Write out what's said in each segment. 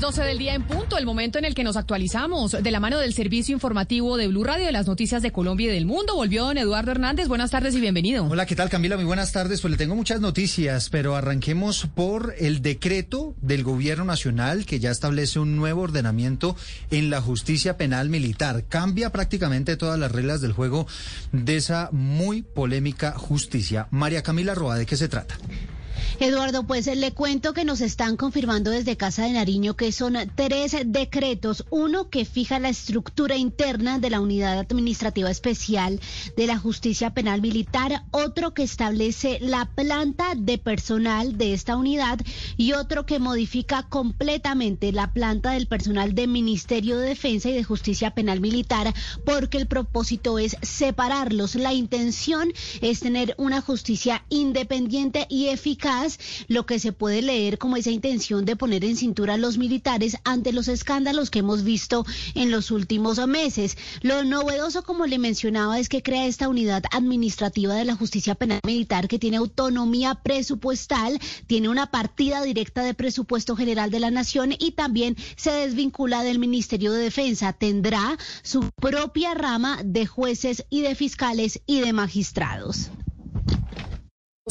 12 del día en punto, el momento en el que nos actualizamos de la mano del servicio informativo de Blue Radio de las noticias de Colombia y del mundo. Volvió don Eduardo Hernández. Buenas tardes y bienvenido. Hola, ¿qué tal Camila? Muy buenas tardes. Pues le tengo muchas noticias, pero arranquemos por el decreto del gobierno nacional que ya establece un nuevo ordenamiento en la justicia penal militar. Cambia prácticamente todas las reglas del juego de esa muy polémica justicia. María Camila Roa, ¿de qué se trata? Eduardo, pues le cuento que nos están confirmando desde Casa de Nariño que son tres decretos. Uno que fija la estructura interna de la Unidad Administrativa Especial de la Justicia Penal Militar, otro que establece la planta de personal de esta unidad y otro que modifica completamente la planta del personal del Ministerio de Defensa y de Justicia Penal Militar porque el propósito es separarlos. La intención es tener una justicia independiente y eficaz lo que se puede leer como esa intención de poner en cintura a los militares ante los escándalos que hemos visto en los últimos meses. Lo novedoso, como le mencionaba, es que crea esta unidad administrativa de la justicia penal militar que tiene autonomía presupuestal, tiene una partida directa de presupuesto general de la nación y también se desvincula del Ministerio de Defensa. Tendrá su propia rama de jueces y de fiscales y de magistrados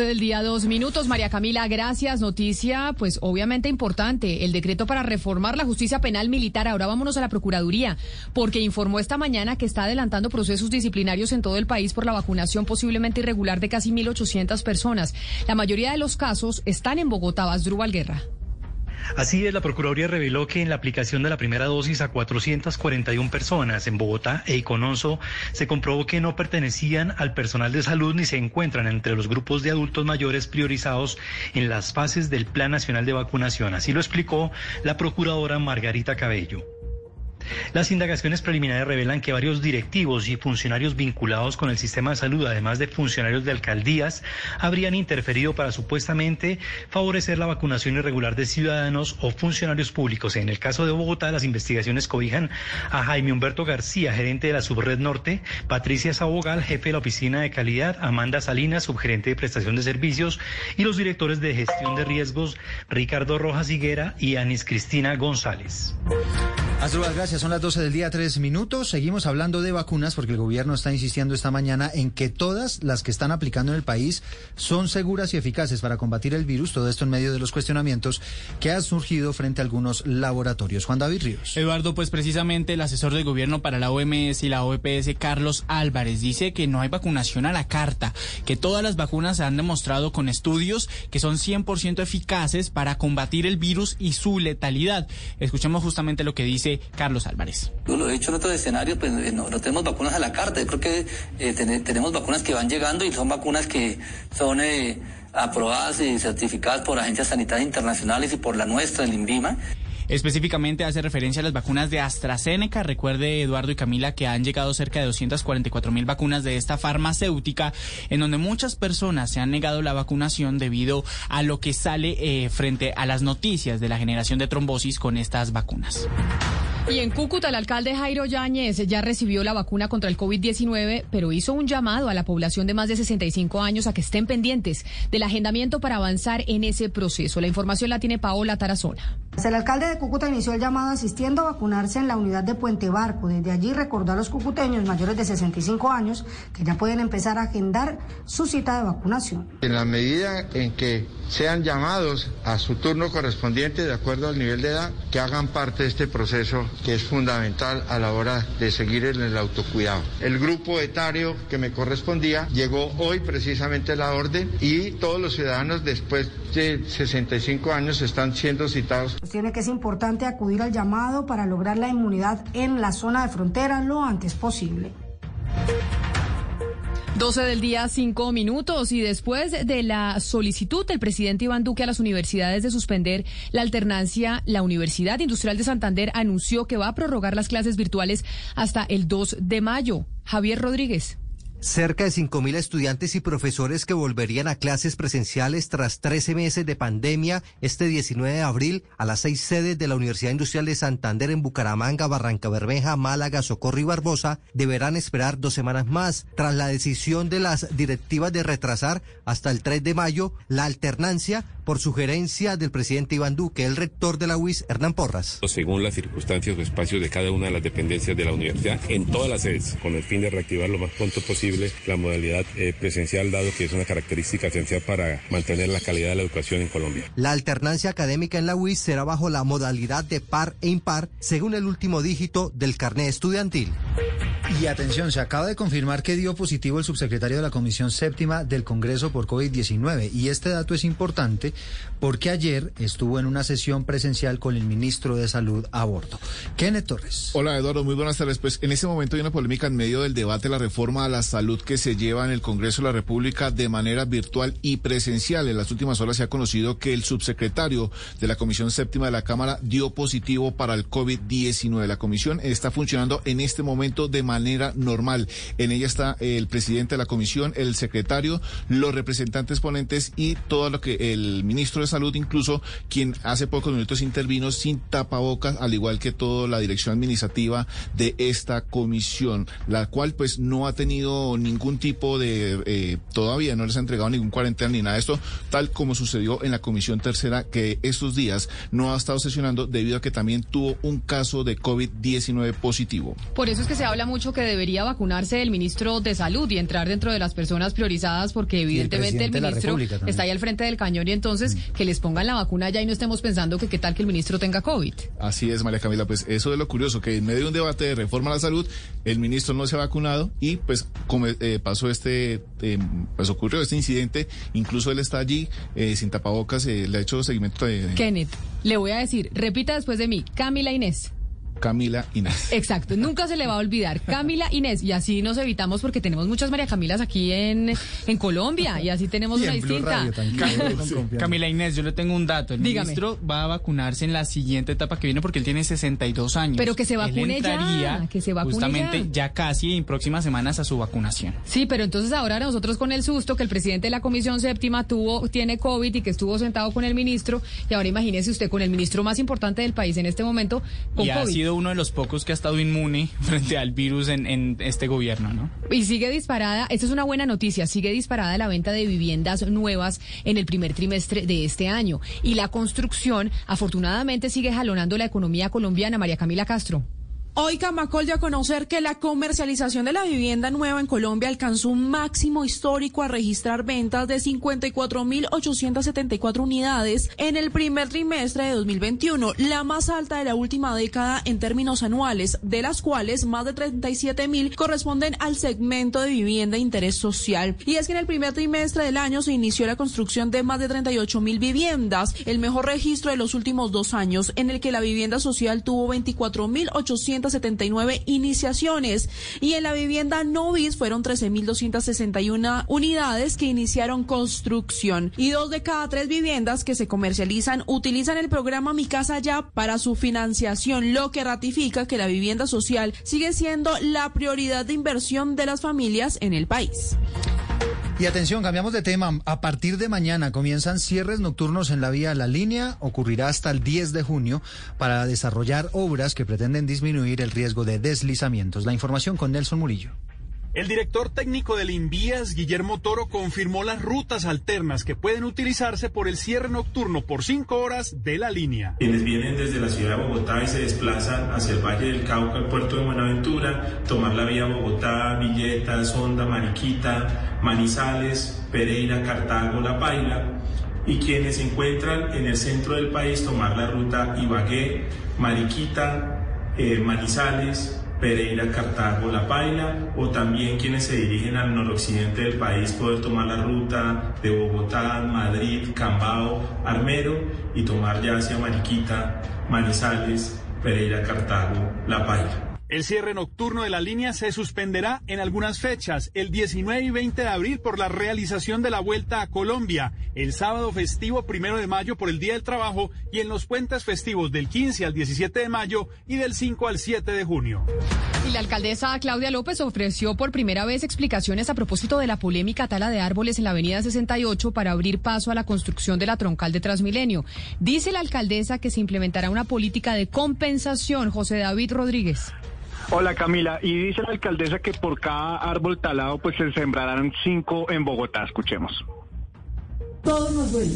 del día, dos minutos. María Camila, gracias. Noticia, pues obviamente importante. El decreto para reformar la justicia penal militar. Ahora vámonos a la Procuraduría, porque informó esta mañana que está adelantando procesos disciplinarios en todo el país por la vacunación posiblemente irregular de casi 1.800 personas. La mayoría de los casos están en Bogotá. Vasdrúbal Guerra. Así es, la Procuraduría reveló que en la aplicación de la primera dosis a 441 personas en Bogotá e Icononso se comprobó que no pertenecían al personal de salud ni se encuentran entre los grupos de adultos mayores priorizados en las fases del Plan Nacional de Vacunación. Así lo explicó la Procuradora Margarita Cabello. Las indagaciones preliminares revelan que varios directivos y funcionarios vinculados con el sistema de salud, además de funcionarios de alcaldías, habrían interferido para supuestamente favorecer la vacunación irregular de ciudadanos o funcionarios públicos. En el caso de Bogotá, las investigaciones cobijan a Jaime Humberto García, gerente de la Subred Norte, Patricia Sabogal, jefe de la Oficina de Calidad, Amanda Salinas, subgerente de prestación de servicios, y los directores de gestión de riesgos, Ricardo Rojas Higuera y Anis Cristina González. Gracias. Son las 12 del día, tres minutos. Seguimos hablando de vacunas porque el gobierno está insistiendo esta mañana en que todas las que están aplicando en el país son seguras y eficaces para combatir el virus. Todo esto en medio de los cuestionamientos que han surgido frente a algunos laboratorios. Juan David Ríos. Eduardo, pues precisamente el asesor del gobierno para la OMS y la OPS, Carlos Álvarez, dice que no hay vacunación a la carta, que todas las vacunas se han demostrado con estudios que son 100% eficaces para combatir el virus y su letalidad. Escuchemos justamente lo que dice Carlos Álvarez. Yo lo he dicho en otros escenarios, pues eh, no, tenemos vacunas a la carta. Yo creo que eh, tenemos vacunas que van llegando y son vacunas que son eh, aprobadas y certificadas por agencias sanitarias internacionales y por la nuestra, el INVIMA. Específicamente hace referencia a las vacunas de AstraZeneca. Recuerde, Eduardo y Camila, que han llegado cerca de 244 mil vacunas de esta farmacéutica, en donde muchas personas se han negado la vacunación debido a lo que sale frente a las noticias de la generación de trombosis con estas vacunas. Y en Cúcuta, el alcalde Jairo Yáñez ya recibió la vacuna contra el COVID-19, pero hizo un llamado a la población de más de 65 años a que estén pendientes del agendamiento para avanzar en ese proceso. La información la tiene Paola Tarazona. El alcalde de Cúcuta inició el llamado asistiendo a vacunarse en la unidad de Puente Barco. Desde allí recordó a los cucuteños mayores de 65 años que ya pueden empezar a agendar su cita de vacunación. En la medida en que sean llamados a su turno correspondiente de acuerdo al nivel de edad, que hagan parte de este proceso que es fundamental a la hora de seguir en el autocuidado. El grupo etario que me correspondía llegó hoy precisamente la orden y todos los ciudadanos después de 65 años están siendo citados. Tiene que es importante acudir al llamado para lograr la inmunidad en la zona de frontera lo antes posible. 12 del día, cinco minutos. Y después de la solicitud del presidente Iván Duque a las universidades de suspender la alternancia, la Universidad Industrial de Santander anunció que va a prorrogar las clases virtuales hasta el 2 de mayo. Javier Rodríguez. Cerca de 5.000 estudiantes y profesores que volverían a clases presenciales tras 13 meses de pandemia este 19 de abril a las seis sedes de la Universidad Industrial de Santander en Bucaramanga, Barranca Bermeja, Málaga, Socorro y Barbosa deberán esperar dos semanas más tras la decisión de las directivas de retrasar hasta el 3 de mayo la alternancia por sugerencia del presidente Iván Duque, el rector de la UIS, Hernán Porras. Según las circunstancias o espacios de cada una de las dependencias de la universidad, en todas las sedes, con el fin de reactivar lo más pronto posible la modalidad eh, presencial, dado que es una característica esencial para mantener la calidad de la educación en Colombia. La alternancia académica en la UIS será bajo la modalidad de par e impar, según el último dígito del carnet estudiantil. Y atención, se acaba de confirmar que dio positivo el subsecretario de la Comisión Séptima del Congreso por COVID-19. Y este dato es importante porque ayer estuvo en una sesión presencial con el ministro de Salud a bordo. Kenneth Torres. Hola Eduardo, muy buenas tardes. Pues en este momento hay una polémica en medio del debate de la reforma a la salud que se lleva en el Congreso de la República de manera virtual y presencial. En las últimas horas se ha conocido que el subsecretario de la Comisión Séptima de la Cámara dio positivo para el COVID-19. La comisión está funcionando en este momento de manera normal. En ella está el presidente de la comisión, el secretario, los representantes ponentes y todo lo que el ministro de Salud, incluso quien hace pocos minutos intervino sin tapabocas, al igual que toda la dirección administrativa de esta comisión, la cual pues no ha tenido ningún tipo de, eh, todavía no les ha entregado ningún cuarentena ni nada de esto, tal como sucedió en la comisión tercera que estos días no ha estado sesionando debido a que también tuvo un caso de COVID-19 positivo. Por eso es que se habla mucho que debería vacunarse el ministro de Salud y entrar dentro de las personas priorizadas porque evidentemente el, ministro está ahí al frente del cañón y entonces mm. que les pongan la vacuna ya y no estemos pensando que qué tal que el ministro tenga COVID. Así es, María Camila, pues eso es lo curioso, que en medio de un debate de reforma a la salud, el ministro no se ha vacunado y pues como, eh, pasó este, eh, pues ocurrió este incidente, incluso él está allí eh, sin tapabocas, le ha hecho seguimiento de... Kenneth, le voy a decir, repita después de mí, Camila Inés. Camila Inés. Exacto, nunca se le va a olvidar. Camila Inés. Y así nos evitamos porque tenemos muchas María Camilas aquí en, en Colombia y así tenemos una distinta. Camila Inés, yo le tengo un dato. El ministro va a vacunarse en la siguiente etapa que viene porque él tiene 62 años. Pero que se vacune ya. Que se vacune justamente ya. casi en próximas semanas a su vacunación. Sí, pero entonces ahora nosotros con el susto que el presidente de la Comisión Séptima tuvo, tiene COVID y que estuvo sentado con el ministro y ahora imagínese usted con el ministro más importante del país en este momento con COVID uno de los pocos que ha estado inmune frente al virus en, este gobierno, ¿no? Y sigue disparada, esta es una buena noticia, sigue disparada la venta de viviendas nuevas en el primer trimestre de este año. Y la construcción, afortunadamente, sigue jalonando la economía colombiana. María Camila Castro. Hoy Camacol dio a conocer que la comercialización de la vivienda nueva en Colombia alcanzó un máximo histórico a registrar ventas de 54.874 unidades en el primer trimestre de 2021, la más alta de la última década en términos anuales, de las cuales más de 37.000 corresponden al segmento de vivienda de interés social. Y es que en el primer trimestre del año se inició la construcción de más de 38.000 viviendas, el mejor registro de los últimos dos años, en el que la vivienda social tuvo 24.800 79 iniciaciones y en la vivienda Novis fueron 13.261 unidades que iniciaron construcción y dos de cada tres viviendas que se comercializan utilizan el programa Mi Casa Ya para su financiación, lo que ratifica que la vivienda social sigue siendo la prioridad de inversión de las familias en el país. Y atención, cambiamos de tema. A partir de mañana comienzan cierres nocturnos en la vía La Línea. Ocurrirá hasta el 10 de junio para desarrollar obras que pretenden disminuir el riesgo de deslizamientos. La información con Nelson Murillo. El director técnico del Invías, Guillermo Toro, confirmó las rutas alternas que pueden utilizarse por el cierre nocturno por cinco horas de la línea. Quienes vienen desde la ciudad de Bogotá y se desplazan hacia el Valle del Cauca, el puerto de Buenaventura, tomar la vía Bogotá, Villeta, Sonda, Mariquita, Manizales, Pereira, Cartago, La Paila. Y quienes se encuentran en el centro del país, tomar la ruta Ibagué, Mariquita, eh, Manizales, Pereira, Cartago, La Paila, o también quienes se dirigen al noroccidente del país poder tomar la ruta de Bogotá, Madrid, Cambao, Armero y tomar ya hacia Mariquita, Manizales, Pereira, Cartago, La Paila. El cierre nocturno de la línea se suspenderá en algunas fechas, el 19 y 20 de abril por la realización de la Vuelta a Colombia, el sábado festivo primero de mayo por el Día del Trabajo y en los puentes festivos del 15 al 17 de mayo y del 5 al 7 de junio. Y la alcaldesa Claudia López ofreció por primera vez explicaciones a propósito de la polémica tala de árboles en la avenida 68 para abrir paso a la construcción de la troncal de Transmilenio. Dice la alcaldesa que se implementará una política de compensación. José David Rodríguez. Hola Camila, y dice la alcaldesa que por cada árbol talado pues se sembrarán cinco en Bogotá, escuchemos. Todos nos duele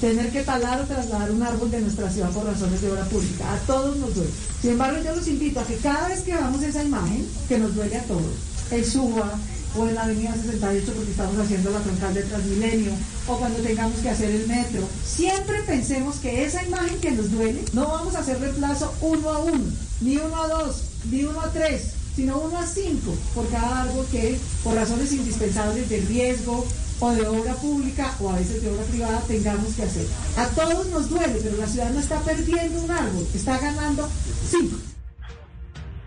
tener que talar o trasladar un árbol de nuestra ciudad por razones de obra pública, a todos nos duele. Sin embargo, yo los invito a que cada vez que veamos esa imagen, que nos duele a todos, el suba o en la avenida 68 porque estamos haciendo la troncal de Transmilenio, o cuando tengamos que hacer el metro, siempre pensemos que esa imagen que nos duele, no vamos a hacer reemplazo uno a uno, ni uno a dos, ni uno a tres, sino uno a cinco por cada árbol que por razones indispensables de riesgo o de obra pública o a veces de obra privada tengamos que hacer. A todos nos duele, pero la ciudad no está perdiendo un árbol, está ganando cinco.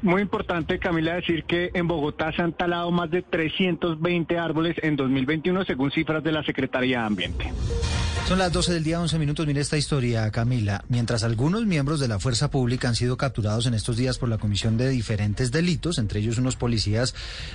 Muy importante, Camila, decir que en Bogotá se han talado más de 320 árboles en 2021, según cifras de la Secretaría de Ambiente. Son las 12 del día, 11 minutos. Mire esta historia, Camila. Mientras algunos miembros de la fuerza pública han sido capturados en estos días por la comisión de diferentes delitos, entre ellos unos policías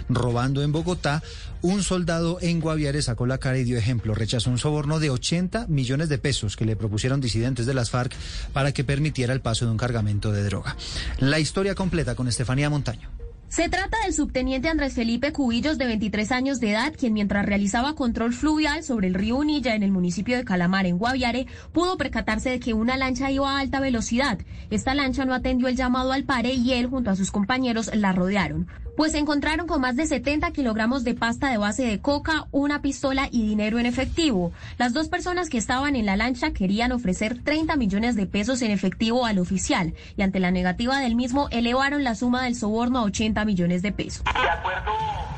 robando en Bogotá, un soldado en Guaviare sacó la cara y dio ejemplo. Rechazó un soborno de 80 millones de pesos que le propusieron disidentes de las FARC para que permitiera el paso de un cargamento de droga. La historia completa con Estefanía Montaño. Se trata del subteniente Andrés Felipe Cubillos, de 23 años de edad, quien mientras realizaba control fluvial sobre el río Unilla en el municipio de Calamar, en Guaviare, pudo percatarse de que una lancha iba a alta velocidad. Esta lancha no atendió el llamado al pare y él, junto a sus compañeros, la rodearon pues se encontraron con más de 70 kilogramos de pasta de base de coca, una pistola y dinero en efectivo. Las dos personas que estaban en la lancha querían ofrecer 30 millones de pesos en efectivo al oficial y ante la negativa del mismo elevaron la suma del soborno a 80 millones de pesos. De acuerdo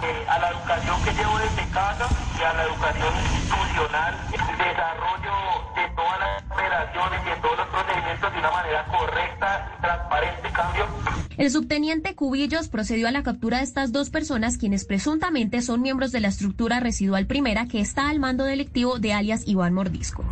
eh, a la educación que llevo desde casa y a la educación institucional, el desarrollo de todas las operaciones y de todos los procedimientos de una manera correcta, transparente, cambio. El subteniente Cubillos procedió a la captura de estas dos personas, quienes presuntamente son miembros de la estructura residual primera que está al mando delictivo de alias Iván Mordisco.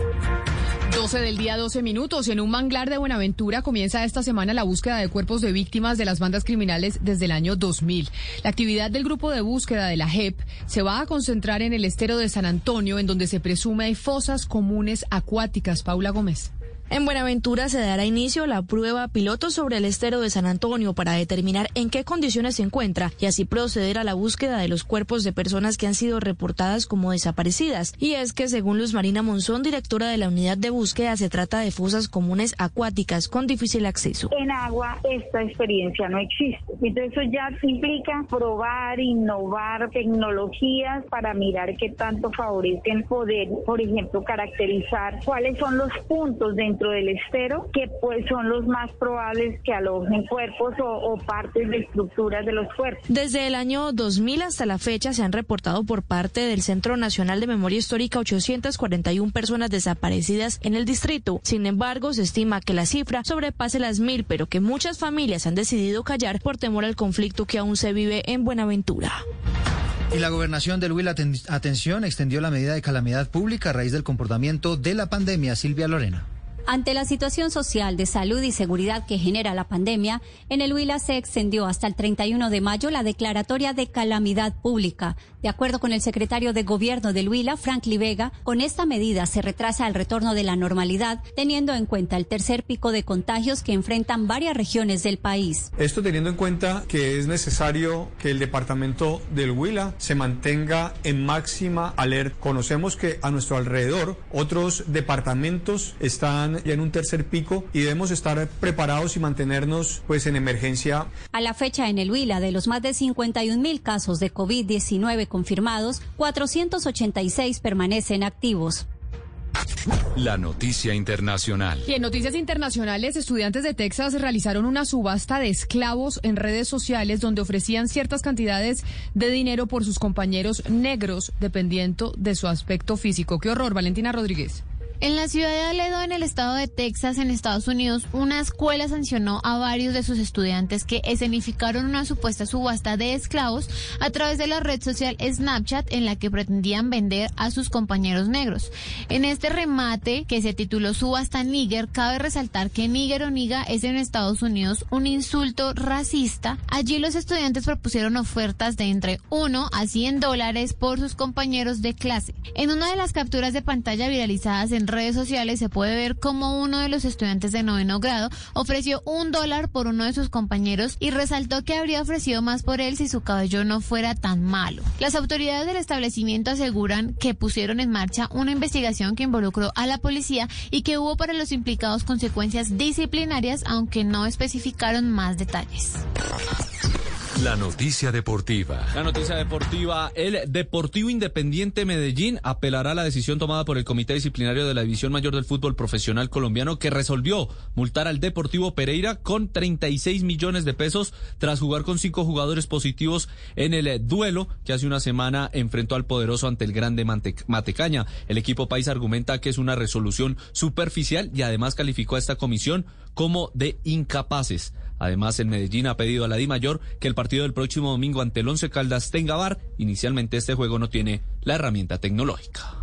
12 del día, 12 minutos. En un manglar de Buenaventura comienza esta semana la búsqueda de cuerpos de víctimas de las bandas criminales desde el año 2000. La actividad del grupo de búsqueda de la JEP se va a concentrar en el estero de San Antonio, en donde se presume hay fosas comunes acuáticas. Paula Gómez. En Buenaventura se dará inicio la prueba piloto sobre el estero de San Antonio para determinar en qué condiciones se encuentra y así proceder a la búsqueda de los cuerpos de personas que han sido reportadas como desaparecidas. Y es que, según Luz Marina Monzón, directora de la unidad de búsqueda, se trata de fosas comunes acuáticas con difícil acceso. En agua esta experiencia no existe. Entonces eso ya implica probar, innovar tecnologías para mirar qué tanto favorecen poder, por ejemplo, caracterizar cuáles son los puntos de dentro del estero, que pues son los más probables que alojen cuerpos o, o, partes de estructuras de los cuerpos. Desde el año 2000 hasta la fecha se han reportado por parte del Centro Nacional de Memoria Histórica 841 personas desaparecidas en el distrito. Sin embargo, se estima que la cifra sobrepase las mil, pero que muchas familias han decidido callar por temor al conflicto que aún se vive en Buenaventura. Y la gobernación del Huila, atención, extendió la medida de calamidad pública a raíz del comportamiento de la pandemia. Silvia Lorena. Ante la situación social de salud y seguridad que genera la pandemia, en el Huila se extendió hasta el 31 de mayo la declaratoria de calamidad pública. De acuerdo con el secretario de Gobierno del Huila, Frank Vega, con esta medida se retrasa el retorno de la normalidad, teniendo en cuenta el tercer pico de contagios que enfrentan varias regiones del país. Esto teniendo en cuenta que es necesario que el departamento del Huila se mantenga en máxima alerta. Conocemos que a nuestro alrededor otros departamentos están ya en un tercer pico y debemos estar preparados y mantenernos pues en emergencia. A la fecha en el Huila, de los más de 51 mil casos de COVID-19 confirmados, 486 permanecen activos. La noticia internacional. Y en noticias internacionales, estudiantes de Texas realizaron una subasta de esclavos en redes sociales donde ofrecían ciertas cantidades de dinero por sus compañeros negros dependiendo de su aspecto físico. Qué horror, Valentina Rodríguez. En la ciudad de Aledo, en el estado de Texas, en Estados Unidos, una escuela sancionó a varios de sus estudiantes que escenificaron una supuesta subasta de esclavos a través de la red social Snapchat en la que pretendían vender a sus compañeros negros. En este remate, que se tituló Subasta Níger, cabe resaltar que Níger o Niga es en Estados Unidos un insulto racista. Allí los estudiantes propusieron ofertas de entre 1 a 100 dólares por sus compañeros de clase. En una de las capturas de pantalla viralizadas en redes sociales se puede ver cómo uno de los estudiantes de noveno grado ofreció un dólar por uno de sus compañeros y resaltó que habría ofrecido más por él si su cabello no fuera tan malo. Las autoridades del establecimiento aseguran que pusieron en marcha una investigación que involucró a la policía y que hubo para los implicados consecuencias disciplinarias, aunque no especificaron más detalles. La noticia deportiva. La noticia deportiva. El Deportivo Independiente Medellín apelará a la decisión tomada por el Comité Disciplinario de la División Mayor del Fútbol Profesional Colombiano que resolvió multar al Deportivo Pereira con 36 millones de pesos tras jugar con cinco jugadores positivos en el duelo que hace una semana enfrentó al poderoso ante el grande Matecaña. El equipo país argumenta que es una resolución superficial y además calificó a esta comisión como de incapaces. Además, el Medellín ha pedido a la Di Mayor que el partido del próximo domingo ante el Once Caldas tenga VAR. Inicialmente este juego no tiene la herramienta tecnológica.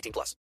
18 plus.